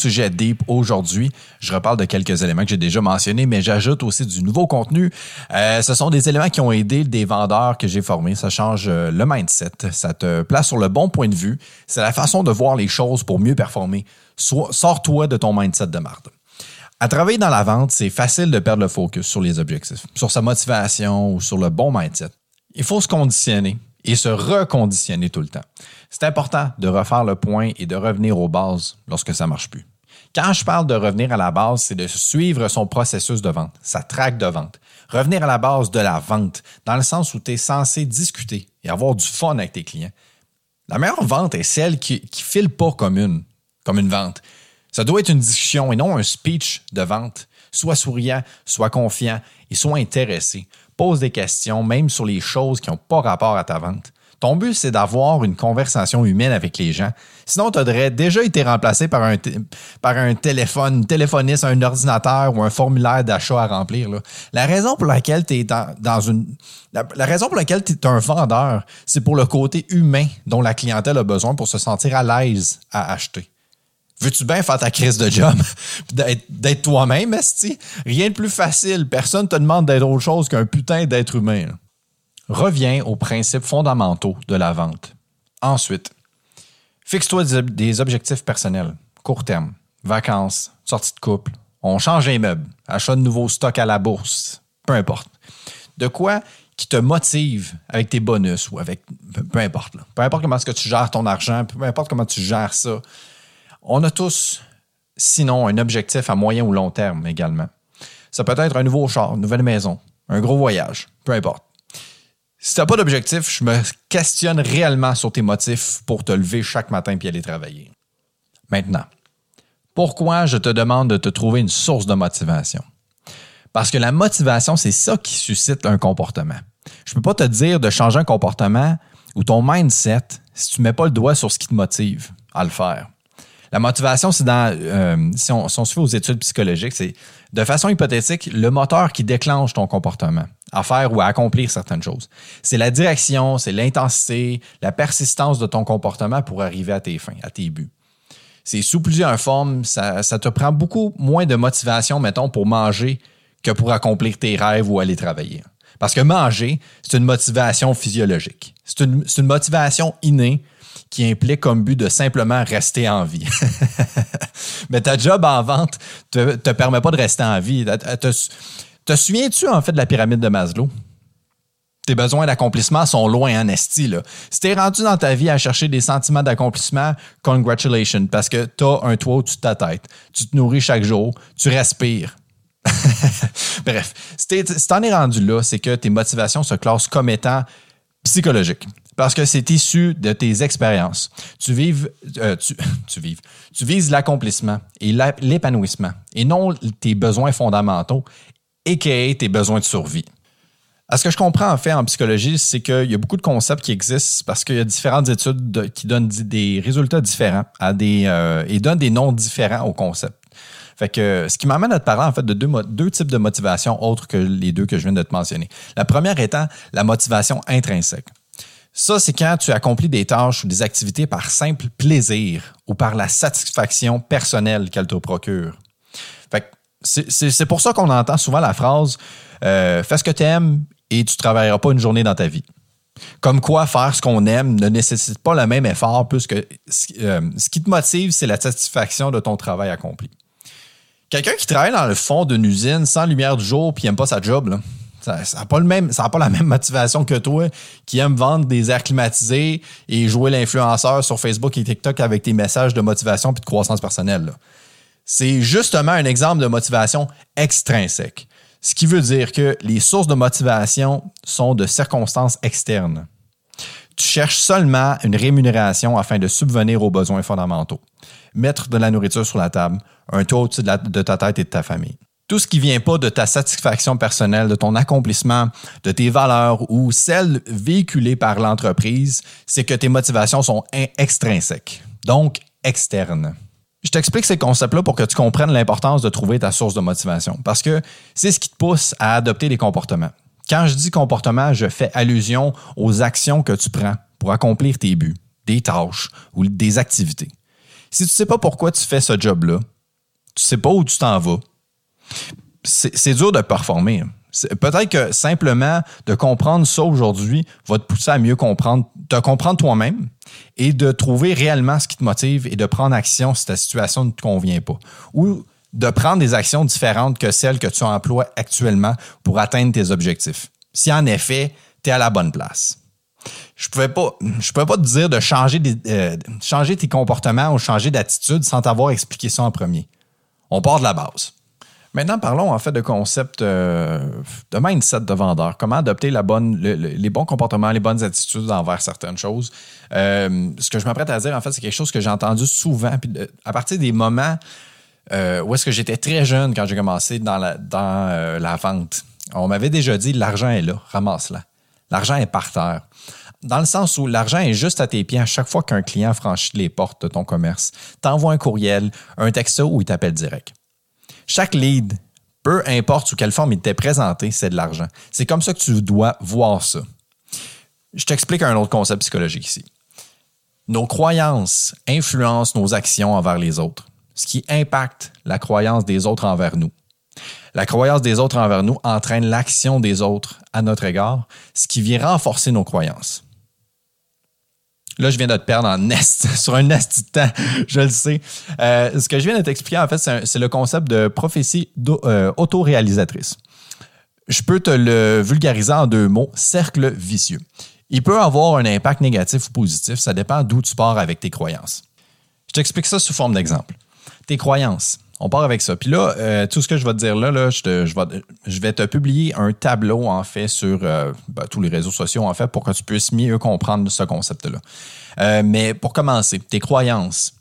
sujet deep aujourd'hui. Je reparle de quelques éléments que j'ai déjà mentionnés, mais j'ajoute aussi du nouveau contenu. Euh, ce sont des éléments qui ont aidé des vendeurs que j'ai formés. Ça change euh, le mindset. Ça te place sur le bon point de vue. C'est la façon de voir les choses pour mieux performer. Sors-toi de ton mindset de marde. À travailler dans la vente, c'est facile de perdre le focus sur les objectifs, sur sa motivation ou sur le bon mindset. Il faut se conditionner et se reconditionner tout le temps. C'est important de refaire le point et de revenir aux bases lorsque ça ne marche plus. Quand je parle de revenir à la base, c'est de suivre son processus de vente, sa traque de vente. Revenir à la base de la vente, dans le sens où tu es censé discuter et avoir du fun avec tes clients. La meilleure vente est celle qui ne file pas comme une, comme une vente. Ça doit être une discussion et non un speech de vente. Sois souriant, sois confiant et sois intéressé. Pose des questions, même sur les choses qui n'ont pas rapport à ta vente. Ton but, c'est d'avoir une conversation humaine avec les gens. Sinon, tu aurais déjà été remplacé par un, par un téléphone, téléphoniste, un ordinateur ou un formulaire d'achat à remplir. La raison pour laquelle tu es un vendeur, c'est pour le côté humain dont la clientèle a besoin pour se sentir à l'aise à acheter. Veux-tu bien faire ta crise de job? d'être toi-même, esti? Rien de plus facile. Personne te demande d'être autre chose qu'un putain d'être humain. Reviens aux principes fondamentaux de la vente. Ensuite, fixe-toi des objectifs personnels, court terme, vacances, sortie de couple, on change les meubles, achat de nouveaux stocks à la bourse, peu importe. De quoi qui te motive avec tes bonus ou avec peu importe. Peu importe comment est-ce que tu gères ton argent, peu importe comment tu gères ça. On a tous, sinon, un objectif à moyen ou long terme également. Ça peut être un nouveau char, une nouvelle maison, un gros voyage, peu importe. Si tu n'as pas d'objectif, je me questionne réellement sur tes motifs pour te lever chaque matin et aller travailler. Maintenant, pourquoi je te demande de te trouver une source de motivation? Parce que la motivation, c'est ça qui suscite un comportement. Je peux pas te dire de changer un comportement ou ton mindset si tu mets pas le doigt sur ce qui te motive à le faire. La motivation, c'est dans, euh, si, on, se fait aux études psychologiques, c'est de façon hypothétique le moteur qui déclenche ton comportement à faire ou à accomplir certaines choses. C'est la direction, c'est l'intensité, la persistance de ton comportement pour arriver à tes fins, à tes buts. C'est sous plusieurs formes, ça, te prend beaucoup moins de motivation, mettons, pour manger que pour accomplir tes rêves ou aller travailler. Parce que manger, c'est une motivation physiologique. C'est une, motivation innée qui implique comme but de simplement rester en vie. Mais ta job en vente te, te permet pas de rester en vie. Te, souviens-tu en fait de la pyramide de Maslow? Tes besoins d'accomplissement sont loin en esti. Là. Si t'es rendu dans ta vie à chercher des sentiments d'accomplissement, congratulations, parce que tu as un toit au-dessus de ta tête. Tu te nourris chaque jour, tu respires. Bref, si t'en es rendu là, c'est que tes motivations se classent comme étant psychologiques parce que c'est issu de tes expériences. Tu vives, euh, tu, tu, vises l'accomplissement et l'épanouissement et non tes besoins fondamentaux et tes besoins de survie. À ce que je comprends en fait en psychologie, c'est qu'il y a beaucoup de concepts qui existent parce qu'il y a différentes études qui donnent des résultats différents à des, euh, et donnent des noms différents aux concepts. Fait que ce qui m'amène à te parler en fait de deux, deux types de motivation autres que les deux que je viens de te mentionner. La première étant la motivation intrinsèque. Ça, c'est quand tu accomplis des tâches ou des activités par simple plaisir ou par la satisfaction personnelle qu'elle te procure. c'est pour ça qu'on entend souvent la phrase euh, Fais ce que tu aimes et tu ne travailleras pas une journée dans ta vie. Comme quoi, faire ce qu'on aime ne nécessite pas le même effort, puisque euh, ce qui te motive, c'est la satisfaction de ton travail accompli. Quelqu'un qui travaille dans le fond d'une usine sans lumière du jour puis n'aime pas sa job, là, ça n'a pas, la même motivation que toi qui aime vendre des airs climatisés et jouer l'influenceur sur Facebook et TikTok avec tes messages de motivation et de croissance personnelle. C'est justement un exemple de motivation extrinsèque. Ce qui veut dire que les sources de motivation sont de circonstances externes. Tu cherches seulement une rémunération afin de subvenir aux besoins fondamentaux. Mettre de la nourriture sur la table, un toit au-dessus de ta tête et de ta famille tout ce qui vient pas de ta satisfaction personnelle, de ton accomplissement, de tes valeurs ou celles véhiculées par l'entreprise, c'est que tes motivations sont extrinsèques, donc externes. Je t'explique ces concepts-là pour que tu comprennes l'importance de trouver ta source de motivation, parce que c'est ce qui te pousse à adopter des comportements. Quand je dis comportement, je fais allusion aux actions que tu prends pour accomplir tes buts, des tâches ou des activités. Si tu sais pas pourquoi tu fais ce job-là, tu sais pas où tu t'en vas, c'est dur de performer. Peut-être que simplement de comprendre ça aujourd'hui va te pousser à mieux comprendre, te comprendre toi-même et de trouver réellement ce qui te motive et de prendre action si ta situation ne te convient pas. Ou de prendre des actions différentes que celles que tu emploies actuellement pour atteindre tes objectifs. Si en effet, tu es à la bonne place. Je ne pouvais, pas, te dire de changer, euh, changer tes comportements ou changer d'attitude sans t'avoir expliqué ça en premier. On part de la base. Maintenant, parlons en fait de concept euh, de mindset de vendeur. Comment adopter les bons comportements, les bonnes attitudes envers certaines choses. Euh, ce que je m'apprête à dire, en fait, c'est quelque chose que j'ai entendu souvent. Puis à partir des moments euh, où est-ce que j'étais très jeune quand j'ai commencé dans la, dans, la vente, on m'avait déjà dit l'argent est là, ramasse-la. L'argent est par terre. Dans le sens où l'argent est juste à tes pieds à chaque fois qu'un client franchit les portes de ton commerce. T'envoies un courriel, un texto ou il t'appelle direct. Chaque lead, peu importe sous quelle forme il t'est présenté, c'est de l'argent. C'est comme ça que tu dois voir ça. Je t'explique un autre concept psychologique ici. Nos croyances influencent nos actions envers les autres, ce qui impacte la croyance des autres envers nous. La croyance des autres envers nous entraîne l'action des autres à notre égard, ce qui vient renforcer nos croyances. Là, je viens de te perdre en nest, sur un nest de temps, je le sais. Euh, ce que je viens de t'expliquer, en fait, c'est le concept de prophétie euh, autoréalisatrice. Je peux te le vulgariser en deux mots, cercle vicieux. Il peut avoir un impact négatif ou positif, ça dépend d'où tu pars avec tes croyances. Je t'explique ça sous forme d'exemple. Tes croyances. On part avec ça. Puis là, euh, tout ce que je vais te dire là, je, vais, te publier un tableau, en fait, sur euh, ben, tous les réseaux sociaux, en fait, pour que tu puisses mieux comprendre ce concept-là. Euh, mais pour commencer, tes croyances.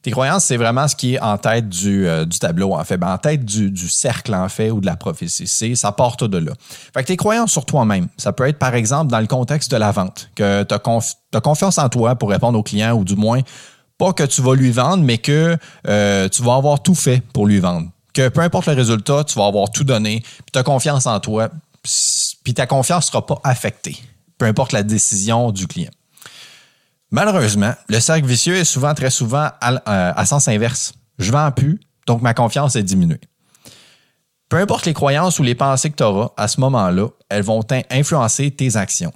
Tes croyances, c'est vraiment ce qui est en tête du, tableau, en fait. Ben, en tête du, cercle, en fait, ou de la prophétie. C'est, ça porte de là. Fait que tes croyances sur toi-même, ça peut être, par exemple, dans le contexte de la vente, que tu as, confiance en toi pour répondre aux clients, ou du moins pas que tu vas lui vendre, mais que euh, tu vas avoir tout fait pour lui vendre. Que peu importe le résultat, tu vas avoir tout donné, puis tu as confiance en toi, puis ta confiance ne sera pas affectée, peu importe la décision du client. Malheureusement, le cercle vicieux est souvent, très souvent, à, euh, à sens inverse. Je vends plus, donc ma confiance est diminuée. Peu importe les croyances ou les pensées que tu auras à ce moment-là, elles vont influencer tes actions.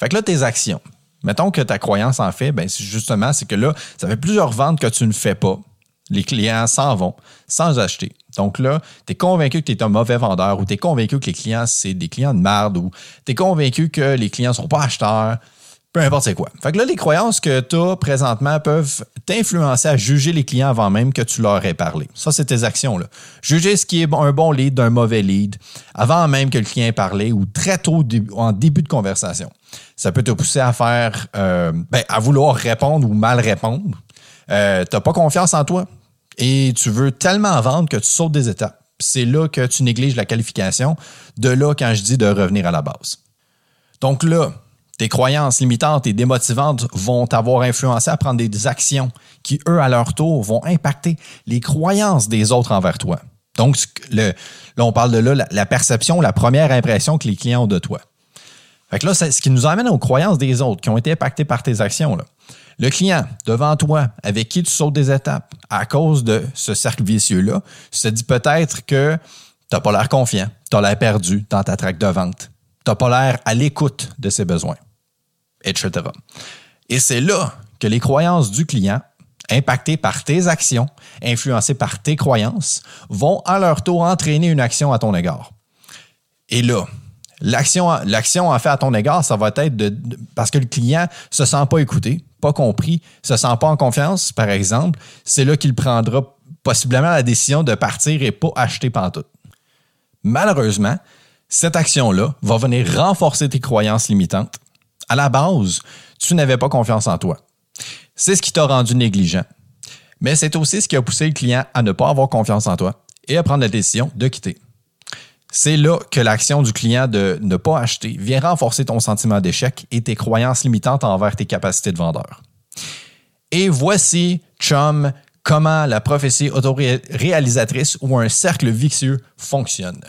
Fait que là, tes actions, Mettons que ta croyance en fait, ben justement, c'est que là, ça fait plusieurs ventes que tu ne fais pas. Les clients s'en vont sans acheter. Donc là, tu es convaincu que tu es un mauvais vendeur ou tu es convaincu que les clients, c'est des clients de merde ou tu es convaincu que les clients ne sont pas acheteurs peu importe c'est quoi. Fait que là, les croyances que tu as présentement peuvent t'influencer à juger les clients avant même que tu leur aies parlé. Ça, c'est tes actions. Là. Juger ce qui est un bon lead d'un mauvais lead avant même que le client ait parlé ou très tôt en début de conversation. Ça peut te pousser à faire, euh, ben, à vouloir répondre ou mal répondre. Euh, tu n'as pas confiance en toi et tu veux tellement vendre que tu sautes des étapes. C'est là que tu négliges la qualification. De là, quand je dis de revenir à la base. Donc là, tes croyances limitantes et démotivantes vont t'avoir influencé à prendre des actions qui, eux, à leur tour, vont impacter les croyances des autres envers toi. Donc, le, là, on parle de là, la, perception, la première impression que les clients ont de toi. Fait que là, c'est ce qui nous amène aux croyances des autres qui ont été impactées par tes actions. Le client devant toi, avec qui tu sautes des étapes, à cause de ce cercle vicieux-là, se dit peut-être que tu n'as pas l'air confiant, tu as l'air perdu dans ta traque de vente, tu n'as pas l'air à l'écoute de ses besoins etc. Et c'est là que les croyances du client, impactées par tes actions, influencées par tes croyances, vont à leur tour entraîner une action à ton égard. Et là, l'action, l'action en fait à ton égard, ça va être de, parce que le client se sent pas écouté, pas compris, se sent pas en confiance, par exemple, c'est là qu'il prendra possiblement la décision de partir et pas acheter pantoute. Malheureusement, cette action-là va venir renforcer tes croyances limitantes à la base, tu n'avais pas confiance en toi. C'est ce qui t'a rendu négligent. Mais c'est aussi ce qui a poussé le client à ne pas avoir confiance en toi et à prendre la décision de quitter. C'est là que l'action du client de ne pas acheter vient renforcer ton sentiment d'échec et tes croyances limitantes envers tes capacités de vendeur. Et voici, chum, comment la prophétie autoréalisatrice ou un cercle vicieux fonctionne.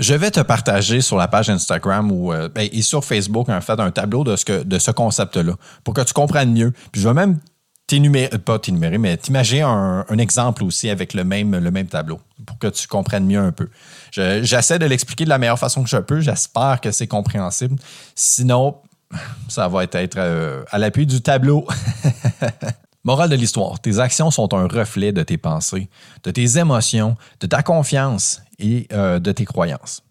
Je vais te partager sur la page Instagram ou, euh, ben, et sur Facebook en fait un tableau de ce, de ce concept-là pour que tu comprennes mieux. Puis je vais même t'énumérer, pas t'énumérer, mais t'imaginer un, exemple aussi avec le même, le même tableau pour que tu comprennes mieux un peu. Je- J'essaie de l'expliquer de la meilleure façon que je peux. J'espère que c'est compréhensible. Sinon, ça va être euh, à l'appui du tableau. Morale de l'histoire, tes actions sont un reflet de tes pensées, de tes émotions, de ta confiance et euh, de tes croyances.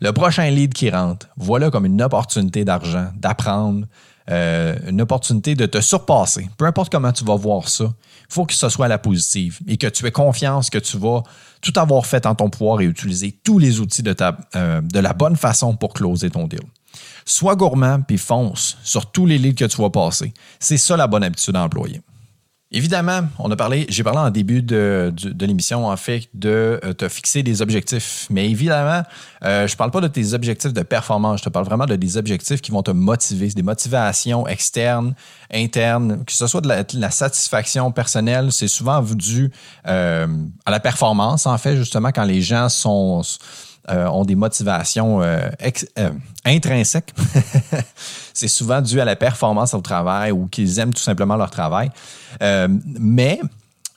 Le prochain lead qui rentre, voilà comme une opportunité d'argent, d'apprendre, euh, une opportunité de te surpasser. Peu importe comment tu vas voir ça, il faut que ce soit la positive et que tu aies confiance que tu vas tout avoir fait en ton pouvoir et utiliser tous les outils de, ta, euh, la bonne façon pour closer ton deal. Sois gourmand puis fonce sur tous les leads que tu vas passer. C'est ça la bonne habitude à employer. Évidemment, on a parlé, j'ai parlé en début de, de- de l'émission, en fait, de euh, te fixer des objectifs. Mais évidemment, euh, je ne parle pas de tes objectifs de performance, je te parle vraiment de des objectifs qui vont te motiver, des motivations externes, internes, que ce soit de la, de la satisfaction personnelle, c'est souvent dû euh, à la performance, en fait, justement, quand les gens sont euh, ont des motivations euh, euh, intrinsèques. c'est souvent dû à la performance au travail ou qu'ils aiment tout simplement leur travail. Mais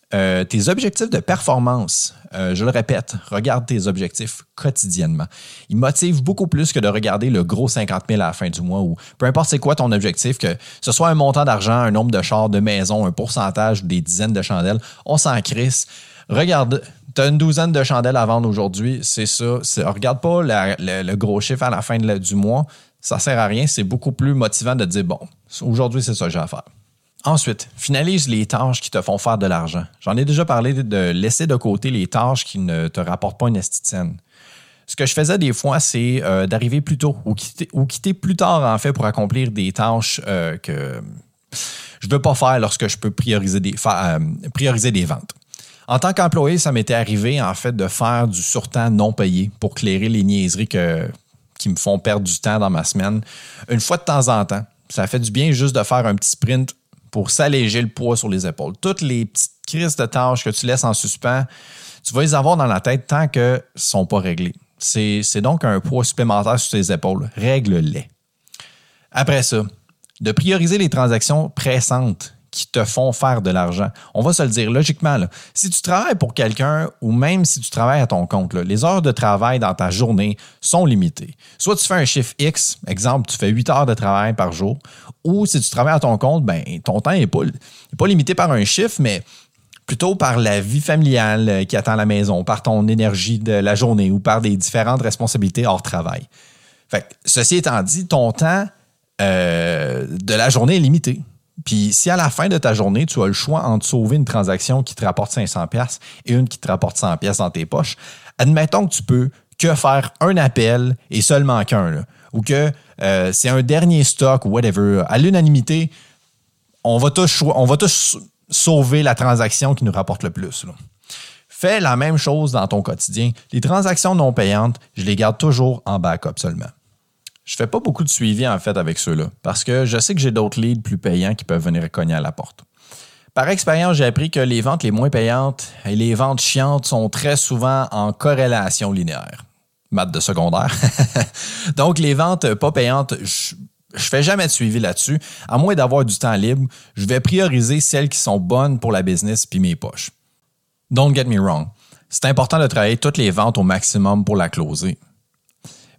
tes objectifs de performance, je le répète, regarde tes objectifs quotidiennement. Ils motivent beaucoup plus que de regarder le gros 50 000 à la fin du mois ou peu importe c'est quoi ton objectif, que ce soit un montant d'argent, un nombre de chars, de maisons, un pourcentage, des dizaines de chandelles, on s'en crisse. Regarde, tu as une douzaine de chandelles à vendre aujourd'hui, c'est ça. Regarde pas le, gros chiffre à la fin du mois, ça sert à rien. C'est beaucoup plus motivant de dire, bon, aujourd'hui, c'est ça que j'ai à faire. Ensuite, finalise les tâches qui te font faire de l'argent. J'en ai déjà parlé de laisser de côté les tâches qui ne te rapportent pas une estitienne. Ce que je faisais des fois, c'est euh, d'arriver plus tôt ou quitter, plus tard, en fait, pour accomplir des tâches euh, que je ne veux pas faire lorsque je peux prioriser des, euh, prioriser des ventes. En tant qu'employé, ça m'était arrivé, en fait, de faire du surtemps non payé pour clairer les niaiseries que, qui me font perdre du temps dans ma semaine. Une fois de temps en temps, ça fait du bien juste de faire un petit sprint pour s'alléger le poids sur les épaules. Toutes les petites crises de tâches que tu laisses en suspens, tu vas les avoir dans la tête tant qu'elles ne sont pas réglées. C'est donc un poids supplémentaire sur tes épaules. Règle-les. Après ça, de prioriser les transactions pressantes qui te font faire de l'argent. On va se le dire logiquement. si tu travailles pour quelqu'un ou même si tu travailles à ton compte, les heures de travail dans ta journée sont limitées. Soit tu fais un chiffre X, exemple, tu fais 8 heures de travail par jour, ou si tu travailles à ton compte, ben, ton temps n'est pas, limité par un chiffre, mais plutôt par la vie familiale euh, qui attend la maison, par ton énergie de la journée ou par des différentes responsabilités hors travail. Fait ceci étant dit, ton temps euh, de la journée est limité. Puis si à la fin de ta journée, tu as le choix entre sauver une transaction qui te rapporte 500 pièces et une qui te rapporte 100 pièces dans tes poches, admettons que tu peux que faire un appel et seulement qu'un, ou que euh, c'est un dernier stock ou whatever. À l'unanimité, on va tous, on va sauver la transaction qui nous rapporte le plus. Fais la même chose dans ton quotidien. Les transactions non payantes, je les garde toujours en backup seulement. Je fais pas beaucoup de suivi en fait avec ceux-là parce que je sais que j'ai d'autres leads plus payants qui peuvent venir cogner à la porte. Par expérience, j'ai appris que les ventes les moins payantes et les ventes chiantes sont très souvent en corrélation linéaire. Maths de secondaire. Donc, les ventes pas payantes, je, je fais jamais de suivi là-dessus. À moins d'avoir du temps libre, je vais prioriser celles qui sont bonnes pour la business puis mes poches. Don't get me wrong. C'est important de travailler toutes les ventes au maximum pour la closer.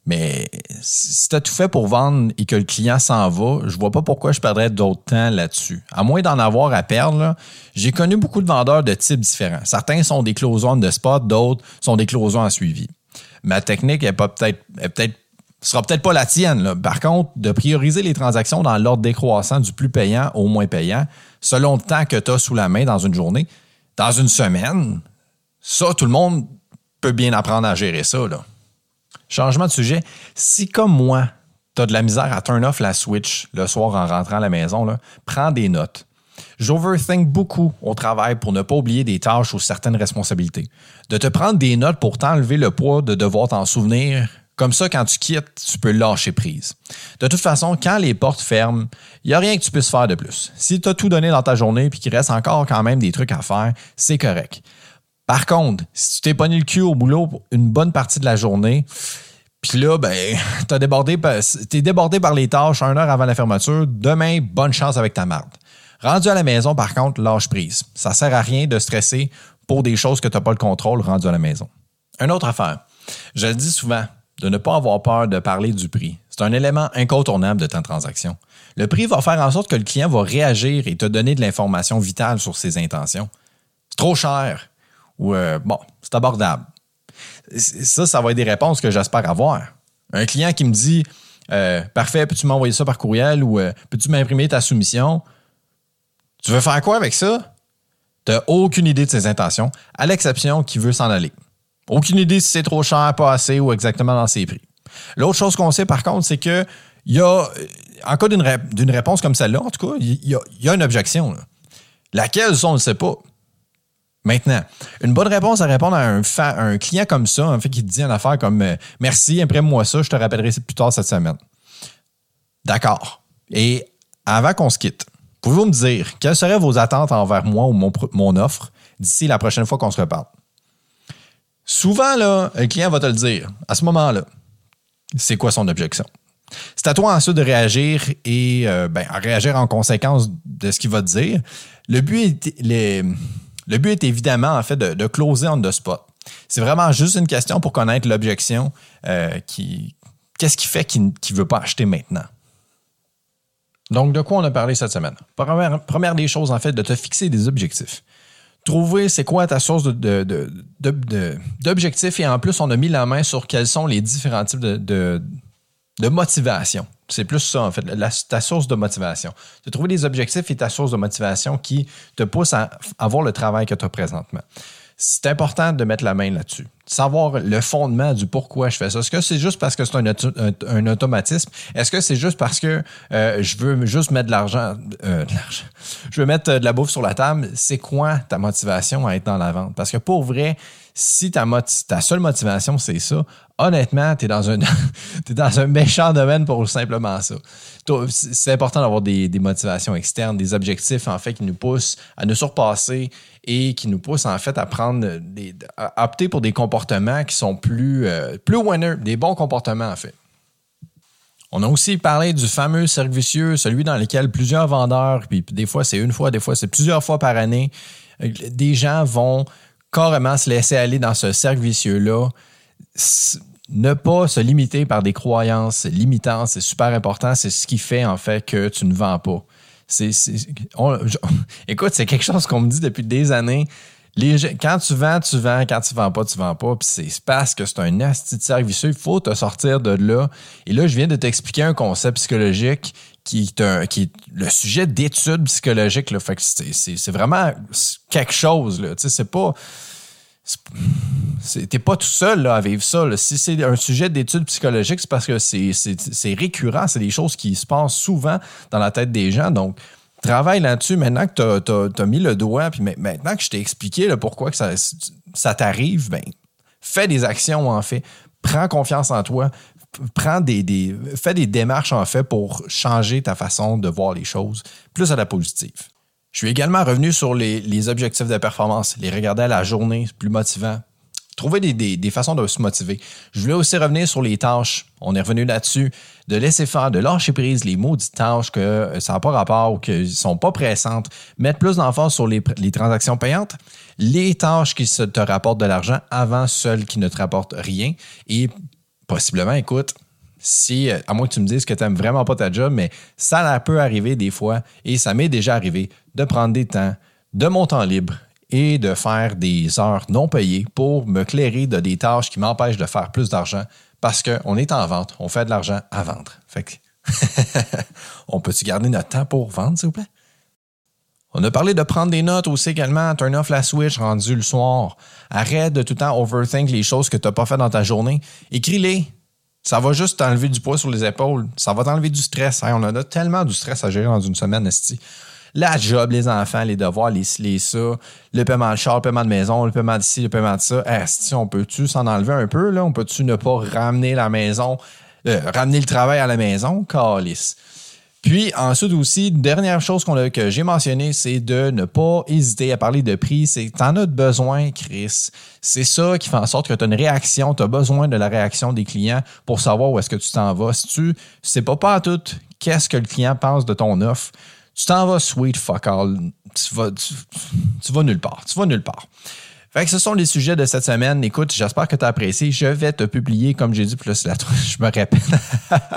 Mais si tu as tout fait pour vendre et que le client s'en va, je vois pas pourquoi je perdrais d'autres temps là-dessus. À moins d'en avoir à perdre, j'ai connu beaucoup de vendeurs de types différents. Certains sont des closons de spot, d'autres sont des closons en suivi. Ma technique est pas peut-être sera peut-être pas la tienne. Par contre, de prioriser les transactions dans l'ordre décroissant du plus payant au moins payant, selon le temps que tu as sous la main dans une journée, dans une semaine, ça, tout le monde peut bien apprendre à gérer ça. Changement de sujet. Si, comme moi, tu as de la misère à turn off la Switch le soir en rentrant à la maison, prends des notes. J'overthink beaucoup au travail pour ne pas oublier des tâches ou certaines responsabilités. De te prendre des notes pour t'enlever le poids de devoir t'en souvenir. Comme ça, quand tu quittes, tu peux lâcher prise. De toute façon, quand les portes ferment, il n'y a rien que tu puisses faire de plus. Si tu as tout donné dans ta journée et qu'il reste encore quand même des trucs à faire, c'est correct. Par contre, si tu t'es pogné le cul au boulot une bonne partie de la journée, puis là, ben, t'as débordé, débordé par les tâches une heure avant la fermeture, demain, bonne chance avec ta marde. Rendu à la maison, par contre, lâche prise. Ça sert à rien de stresser pour des choses que tu n'as pas le contrôle rendu à la maison. Une autre affaire. Je le dis souvent, de ne pas avoir peur de parler du prix. C'est un élément incontournable de ta transaction. Le prix va faire en sorte que le client va réagir et te donner de l'information vitale sur ses intentions. C'est trop cher ou euh, bon, c'est abordable. Ça, ça va être des réponses que j'espère avoir. Un client qui me dit euh, Parfait, peux-tu m'envoyer ça par courriel ou euh, peux-tu m'imprimer ta soumission? Tu veux faire quoi avec ça? Tu n'as aucune idée de ses intentions, à l'exception qu'il veut s'en aller. Aucune idée si c'est trop cher, pas assez ou exactement dans ses prix. L'autre chose qu'on sait par contre, c'est que il y a, en cas d'une réponse comme celle-là, en tout cas, il y a, une objection. Laquelle, ça, on ne sait pas. Maintenant, une bonne réponse à répondre à un, client comme ça, en fait, qui te dit une affaire comme euh, Merci, imprime-moi ça, je te rappellerai plus tard cette semaine. D'accord. Et avant qu'on se quitte, pouvez-vous me dire quelles seraient vos attentes envers moi ou mon, offre d'ici la prochaine fois qu'on se reparle? Souvent, là, un client va te le dire. À ce moment-là, c'est quoi son objection? C'est à toi ensuite de réagir et euh, ben, réagir en conséquence de ce qu'il va te dire. Le but est, le but est évidemment en fait de, closer on the spot. C'est vraiment juste une question pour connaître l'objection euh, qui. Qu'est-ce qui fait qu'il ne veut pas acheter maintenant? Donc, de quoi on a parlé cette semaine? Première, des choses, en fait, de te fixer des objectifs trouver c'est quoi ta source d'objectifs et en plus, on a mis la main sur quels sont les différents types de, motivation. C'est plus ça, en fait, ta source de motivation. De trouver des objectifs et ta source de motivation qui te pousse à avoir le travail que tu as présentement c'est important de mettre la main là-dessus. Savoir le fondement du pourquoi je fais ça. Est-ce que c'est juste parce que c'est un, automatisme? Est-ce que c'est juste parce que euh, je veux juste mettre de l'argent, euh, je veux mettre de la bouffe sur la table? C'est quoi ta motivation à être dans la vente? Parce que pour vrai, si ta, seule motivation, c'est ça, honnêtement, tu es, dans un, méchant domaine pour simplement ça. C'est important d'avoir des, motivations externes, des objectifs, en fait, qui nous poussent à nous surpasser et qui nous poussent, en fait, à prendre des, à opter pour des comportements qui sont plus, euh, plus winner, des bons comportements, en fait. On a aussi parlé du fameux cercle vicieux, celui dans lequel plusieurs vendeurs, puis des fois c'est une fois, des fois c'est plusieurs fois par année, euh, des gens vont carrément se laisser aller dans ce cercle vicieux-là. Ne pas se limiter par des croyances limitantes, c'est super important. C'est ce qui fait en fait que tu ne vends pas. écoute, c'est quelque chose qu'on me dit depuis des années. Quand tu vends, tu vends. Quand tu vends pas, tu vends pas. C'est parce que c'est un asti de cercle vicieux. Il faut te sortir de là. Et là, je viens de t'expliquer un concept psychologique qui est, qui le sujet d'études psychologiques. Fait que c'est, vraiment quelque chose. Tu sais, c'est pas. T'es pas tout seul là, à vivre ça. Si c'est un sujet d'études psychologiques, c'est parce que c'est, récurrent, c'est des choses qui se passent souvent dans la tête des gens. Donc, travaille là-dessus maintenant que tu as, mis le doigt, puis maintenant que je t'ai expliqué pourquoi que ça, t'arrive, ben, fais des actions en fait. Prends confiance en toi, prends des, des, fais des démarches en fait pour changer ta façon de voir les choses plus à la positive. Je suis également revenu sur les, objectifs de performance, les regarder à la journée, plus motivant. Trouver des, façons de se motiver. Je voulais aussi revenir sur les tâches. On est revenu là-dessus. De laisser faire, de lâcher prise les maudites tâches que euh, ça n'a pas rapport ou qui ne sont pas pressantes. Mettre plus d'emphase sur les, les, transactions payantes. Les tâches qui te rapportent de l'argent avant celles qui ne te rapportent rien. Et possiblement, écoute, si, euh, à moins que tu me dises que tu n'aimes vraiment pas ta job, mais ça peut arriver des fois, et ça m'est déjà arrivé, de prendre des temps, de mon temps libre et de faire des heures non payées pour me clairer de des tâches qui m'empêchent de faire plus d'argent parce qu'on est en vente, on fait de l'argent à vendre. Fait que on peut-tu garder notre temps pour vendre, s'il vous plaît? On a parlé de prendre des notes aussi également. Turn off la switch rendu le soir. Arrête de tout le temps overthink les choses que tu n'as pas fait dans ta journée. Écris-les. Ça va juste t'enlever du poids sur les épaules. Ça va t'enlever du stress. on a tellement du stress à gérer dans une semaine, esti. La job, les enfants, les devoirs, les les ça, le paiement de char, le paiement de maison, le paiement d'ici, le paiement de ça. Esti, on peut-tu s'en enlever un peu, là? On peut-tu ne pas ramener la maison, euh, ramener le travail à la maison? Calice. Puis ensuite aussi, dernière chose que j'ai mentionné, c'est de ne pas hésiter à parler de prix. C'est t'en as besoin, Chris. C'est ça qui fait en sorte que tu as une réaction, tu as besoin de la réaction des clients pour savoir où est-ce que tu t'en vas. Si tu sais pas pas à tout qu'est-ce que le client pense de ton offre, tu t'en vas sweet fuck all. Tu vas, tu, tu vas nulle part. Tu vas nulle part. Fait que ce sont les sujets de cette semaine. Écoute, j'espère que tu as apprécié. Je vais te publier, comme j'ai dit, plus la je me répète.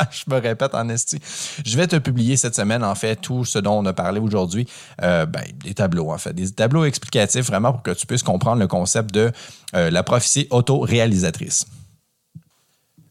je me répète en esti. Je vais te publier cette semaine, en fait, tout ce dont on a parlé aujourd'hui. Euh, ben, des tableaux, en fait. Des tableaux explicatifs, vraiment, pour que tu puisses comprendre le concept de euh, la prophétie auto-réalisatrice.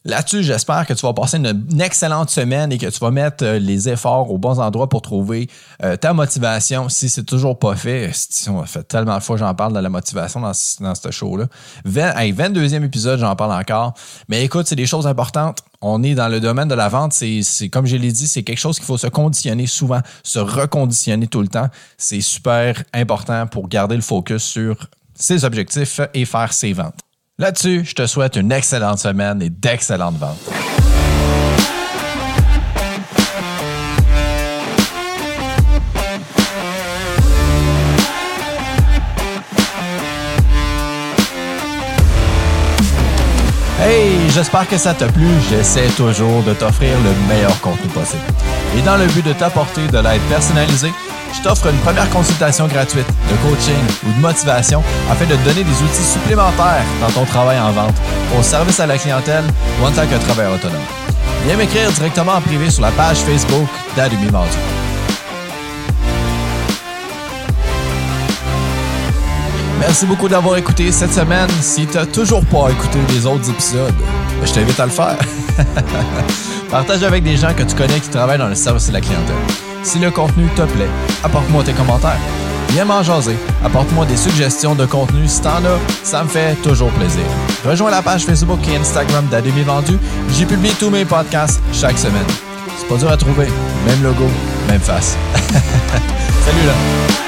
Là-dessus, j'espère que tu vas passer une, excellente semaine et que tu vas mettre euh, les efforts aux bons endroits pour trouver euh, ta motivation. Si c'est toujours pas fait, on a fait tellement de fois j'en parle de la motivation dans, dans ce show-là. 22e épisode, j'en parle encore. Mais écoute, c'est des choses importantes. On est dans le domaine de la vente. C'est, comme je l'ai dit, c'est quelque chose qu'il faut se conditionner souvent, se reconditionner tout le temps. C'est super important pour garder le focus sur ses objectifs et faire ses ventes. Là-dessus, je te souhaite une excellente semaine et d'excellentes ventes. Hey, j'espère que ça t'a plu. J'essaie toujours de t'offrir le meilleur contenu possible. Et dans le but de t'apporter de l'aide personnalisée, je t'offre une première consultation gratuite de coaching ou de motivation afin de donner des outils supplémentaires dans ton travail en vente, au service à la clientèle ou en tant que travailleur autonome. Viens m'écrire directement en privé sur la page Facebook Vendu. Merci beaucoup d'avoir écouté cette semaine. Si tu n'as toujours pas écouté les autres épisodes, je t'invite à le faire. Partage avec des gens que tu connais qui travaillent dans le service de la clientèle. Si le contenu te plaît, apporte-moi tes commentaires. Viens m'en jaser. Apporte-moi des suggestions de contenu t'en as. Ça me fait toujours plaisir. Rejoins la page Facebook et Instagram d'Ademi Vendu. J'y publie tous mes podcasts chaque semaine. C'est pas dur à trouver. Même logo, même face. Salut là!